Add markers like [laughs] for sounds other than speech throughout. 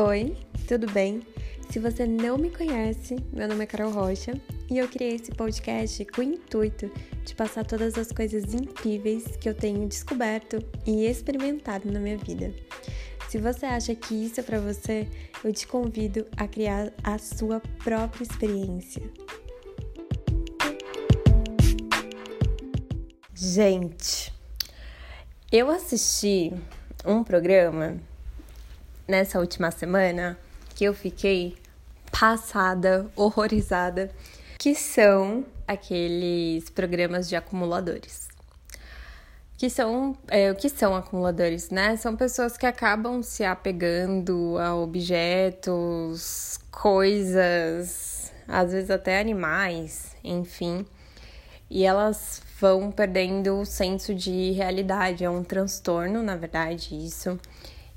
Oi, tudo bem? Se você não me conhece, meu nome é Carol Rocha e eu criei esse podcast com o intuito de passar todas as coisas incríveis que eu tenho descoberto e experimentado na minha vida. Se você acha que isso é para você, eu te convido a criar a sua própria experiência. Gente, eu assisti um programa nessa última semana que eu fiquei passada, horrorizada, que são aqueles programas de acumuladores. Que são, é, o que são acumuladores, né? São pessoas que acabam se apegando a objetos, coisas, às vezes até animais, enfim. E elas vão perdendo o senso de realidade. É um transtorno, na verdade, isso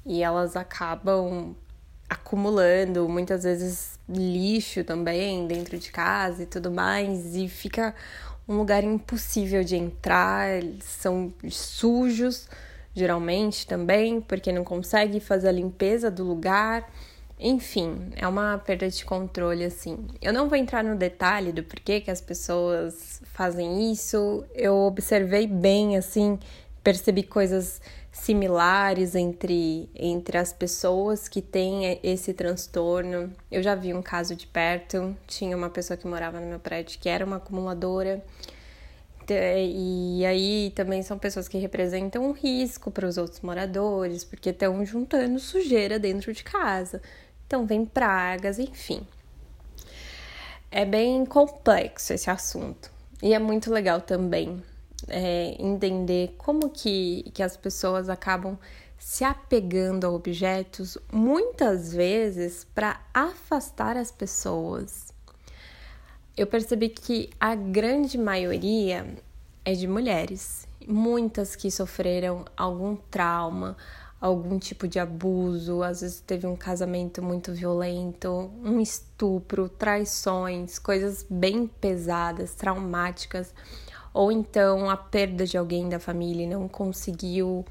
e elas acabam acumulando muitas vezes lixo também dentro de casa e tudo mais e fica um lugar impossível de entrar, eles são sujos geralmente também, porque não consegue fazer a limpeza do lugar. Enfim, é uma perda de controle assim. Eu não vou entrar no detalhe do porquê que as pessoas fazem isso. Eu observei bem assim, percebi coisas similares entre, entre as pessoas que têm esse transtorno. Eu já vi um caso de perto, tinha uma pessoa que morava no meu prédio que era uma acumuladora. E aí também são pessoas que representam um risco para os outros moradores, porque estão juntando sujeira dentro de casa. Então vem pragas, enfim. É bem complexo esse assunto. E é muito legal também é, entender como que, que as pessoas acabam se apegando a objetos, muitas vezes para afastar as pessoas. Eu percebi que a grande maioria é de mulheres, muitas que sofreram algum trauma, algum tipo de abuso, às vezes teve um casamento muito violento, um estupro, traições, coisas bem pesadas, traumáticas ou então a perda de alguém da família e não conseguiu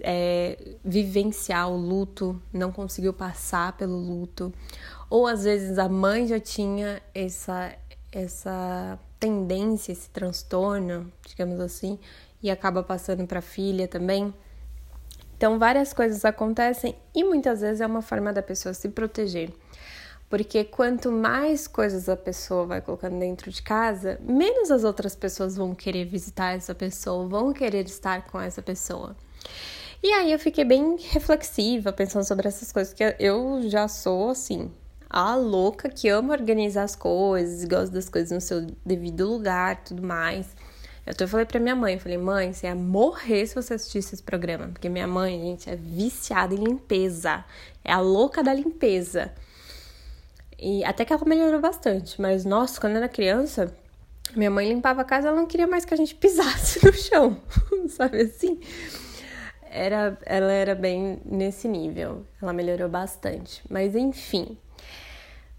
é, vivenciar o luto, não conseguiu passar pelo luto, ou às vezes a mãe já tinha essa, essa tendência, esse transtorno, digamos assim, e acaba passando para a filha também. Então, várias coisas acontecem e muitas vezes é uma forma da pessoa se proteger. Porque quanto mais coisas a pessoa vai colocando dentro de casa, menos as outras pessoas vão querer visitar essa pessoa, vão querer estar com essa pessoa. E aí eu fiquei bem reflexiva pensando sobre essas coisas, que eu já sou assim, a louca que ama organizar as coisas, gosta das coisas no seu devido lugar, tudo mais. Eu até falei pra minha mãe, eu falei, mãe, você ia morrer se você assistisse esse programa, porque minha mãe, gente, é viciada em limpeza, é a louca da limpeza. E até que ela melhorou bastante, mas nossa, quando eu era criança, minha mãe limpava a casa, ela não queria mais que a gente [laughs] pisasse no chão, [laughs] sabe assim? Era, ela era bem nesse nível, ela melhorou bastante. Mas enfim,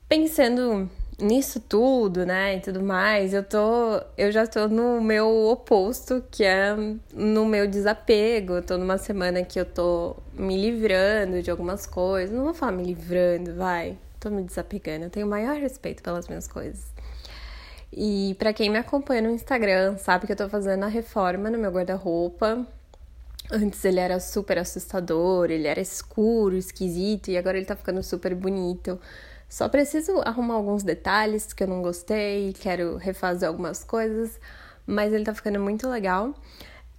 pensando nisso tudo, né, e tudo mais, eu tô, eu já tô no meu oposto, que é no meu desapego. Eu tô numa semana que eu tô me livrando de algumas coisas. Não vou falar me livrando, vai tô me desapegando. Eu tenho o maior respeito pelas minhas coisas. E para quem me acompanha no Instagram, sabe que eu tô fazendo a reforma no meu guarda-roupa. Antes ele era super assustador, ele era escuro, esquisito, e agora ele tá ficando super bonito. Só preciso arrumar alguns detalhes que eu não gostei, quero refazer algumas coisas, mas ele tá ficando muito legal.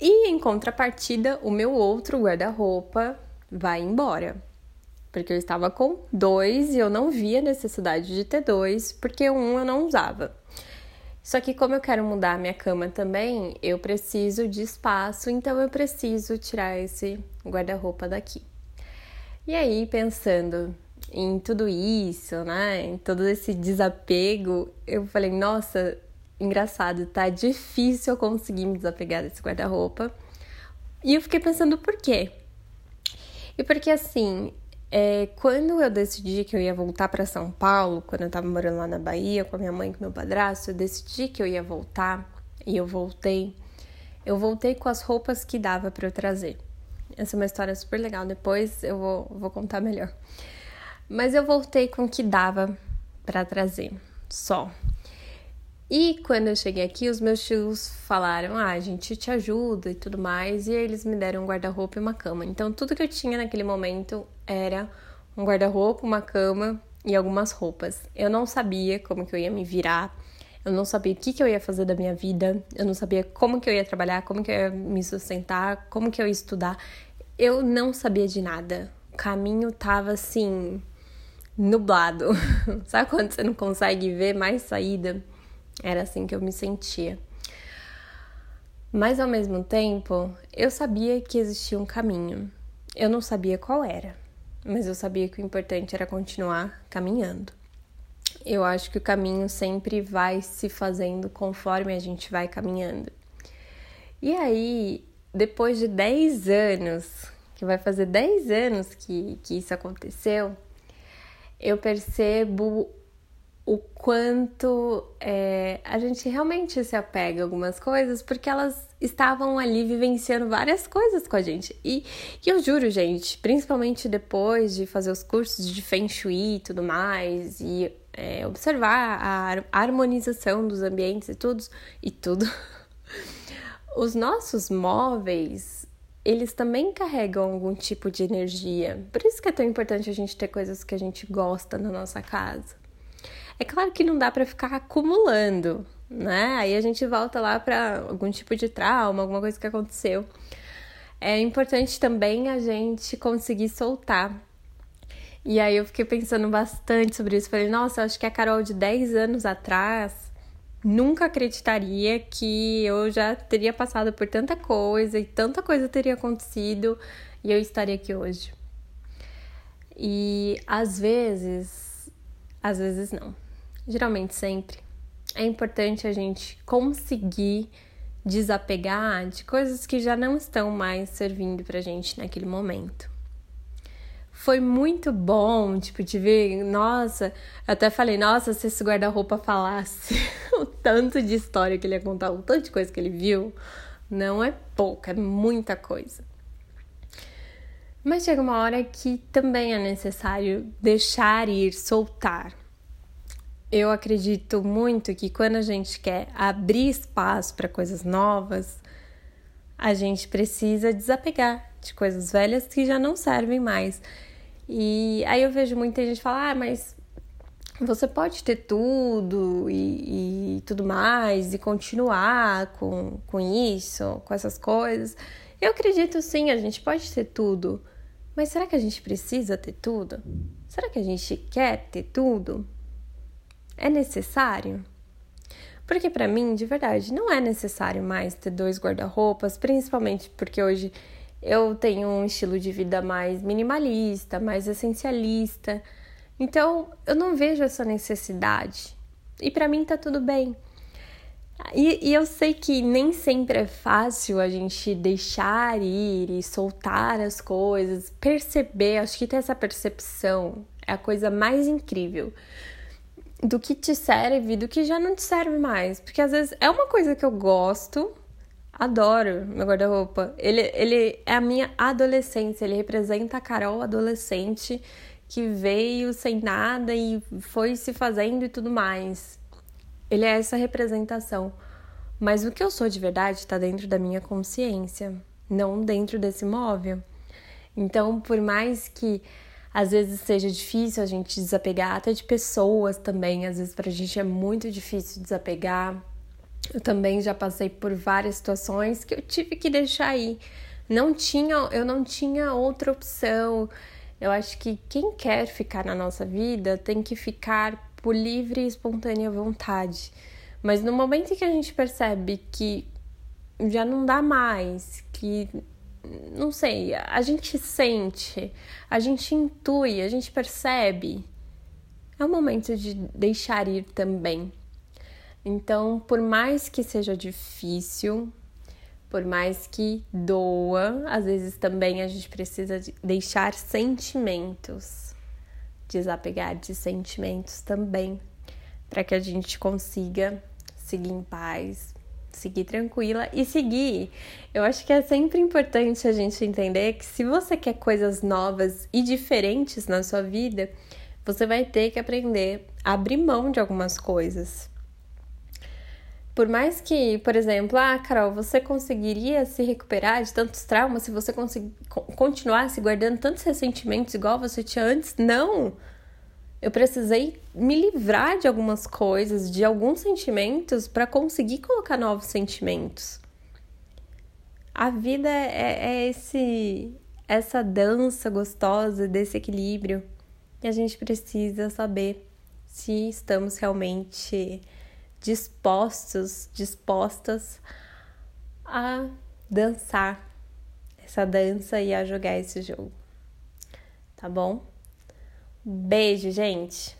E em contrapartida, o meu outro guarda-roupa vai embora porque eu estava com dois e eu não via necessidade de ter dois, porque um eu não usava. Só que como eu quero mudar a minha cama também, eu preciso de espaço, então eu preciso tirar esse guarda-roupa daqui. E aí, pensando em tudo isso, né, em todo esse desapego, eu falei, nossa, engraçado, tá difícil eu conseguir me desapegar desse guarda-roupa. E eu fiquei pensando por quê? E porque assim, é, quando eu decidi que eu ia voltar para São Paulo, quando eu tava morando lá na Bahia com a minha mãe e com meu padrasto, eu decidi que eu ia voltar e eu voltei. Eu voltei com as roupas que dava para eu trazer. Essa é uma história super legal, depois eu vou, vou contar melhor. Mas eu voltei com o que dava para trazer, só. E quando eu cheguei aqui, os meus tios falaram: ah, a gente te ajuda e tudo mais. E eles me deram um guarda-roupa e uma cama. Então, tudo que eu tinha naquele momento era um guarda-roupa, uma cama e algumas roupas. Eu não sabia como que eu ia me virar. Eu não sabia o que, que eu ia fazer da minha vida. Eu não sabia como que eu ia trabalhar, como que eu ia me sustentar, como que eu ia estudar. Eu não sabia de nada. O caminho tava assim nublado. [laughs] Sabe quando você não consegue ver mais saída? Era assim que eu me sentia. Mas ao mesmo tempo, eu sabia que existia um caminho. Eu não sabia qual era, mas eu sabia que o importante era continuar caminhando. Eu acho que o caminho sempre vai se fazendo conforme a gente vai caminhando. E aí, depois de 10 anos, que vai fazer 10 anos que, que isso aconteceu, eu percebo o quanto é, a gente realmente se apega a algumas coisas porque elas estavam ali vivenciando várias coisas com a gente. E, e eu juro, gente, principalmente depois de fazer os cursos de Feng Shui e tudo mais, e é, observar a harmonização dos ambientes e tudo, e tudo. [laughs] Os nossos móveis, eles também carregam algum tipo de energia. Por isso que é tão importante a gente ter coisas que a gente gosta na nossa casa. É claro que não dá para ficar acumulando, né? Aí a gente volta lá para algum tipo de trauma, alguma coisa que aconteceu. É importante também a gente conseguir soltar. E aí eu fiquei pensando bastante sobre isso. Falei, nossa, acho que a Carol de 10 anos atrás nunca acreditaria que eu já teria passado por tanta coisa e tanta coisa teria acontecido e eu estaria aqui hoje. E às vezes, às vezes não geralmente sempre, é importante a gente conseguir desapegar de coisas que já não estão mais servindo pra gente naquele momento. Foi muito bom, tipo, de ver, nossa, eu até falei, nossa, se esse guarda-roupa falasse [laughs] o tanto de história que ele ia contar, o tanto de coisa que ele viu, não é pouca, é muita coisa. Mas chega uma hora que também é necessário deixar ir, soltar eu acredito muito que quando a gente quer abrir espaço para coisas novas, a gente precisa desapegar de coisas velhas que já não servem mais. E aí eu vejo muita gente falar, ah, mas você pode ter tudo e, e, tudo mais, e continuar com, com isso, com essas coisas. Eu acredito sim, a gente pode ter tudo. Mas será que a gente precisa ter tudo? Será que a gente quer ter tudo? É necessário? Porque para mim, de verdade, não é necessário mais ter dois guarda-roupas, principalmente porque hoje eu tenho um estilo de vida mais minimalista, mais essencialista. Então, eu não vejo essa necessidade. E para mim tá tudo bem. E, e, eu sei que nem sempre é fácil a gente deixar ir e soltar as coisas, perceber. Acho que ter essa percepção é a coisa mais incrível do que te serve e do que já não te serve mais. Porque às vezes é uma coisa que eu gosto, adoro meu guarda-roupa. Ele, ele é a minha adolescência, ele representa a Carol adolescente que veio sem nada e foi se fazendo e tudo mais. Ele é essa representação. Mas o que eu sou de verdade está dentro da minha consciência, não dentro desse móvel. Então, por mais que às vezes seja difícil a gente desapegar até de pessoas também, às vezes pra gente é muito difícil desapegar. Eu também já passei por várias situações que eu tive que deixar aí. Não tinha, eu não tinha outra opção. Eu acho que quem quer ficar na nossa vida tem que ficar por livre e espontânea vontade. Mas no momento em que a gente percebe que já não dá mais, que não sei, a gente sente, a gente intui, a gente percebe. É o momento de deixar ir também. Então, por mais que seja difícil, por mais que doa, às vezes também a gente precisa de deixar sentimentos, desapegar de sentimentos também, para que a gente consiga seguir em paz, seguir tranquila e seguir. Eu acho que é sempre importante a gente entender que se você quer coisas novas e diferentes na sua vida, você vai ter que aprender a abrir mão de algumas coisas. Por mais que, por exemplo, ah, Carol, você conseguiria se recuperar de tantos traumas se você continuasse guardando tantos ressentimentos igual você tinha antes? Não! Eu precisei me livrar de algumas coisas, de alguns sentimentos, para conseguir colocar novos sentimentos. A vida é, é esse, essa dança gostosa desse equilíbrio e a gente precisa saber se estamos realmente dispostos, dispostas a dançar essa dança e a jogar esse jogo. Tá bom? Beijo, gente!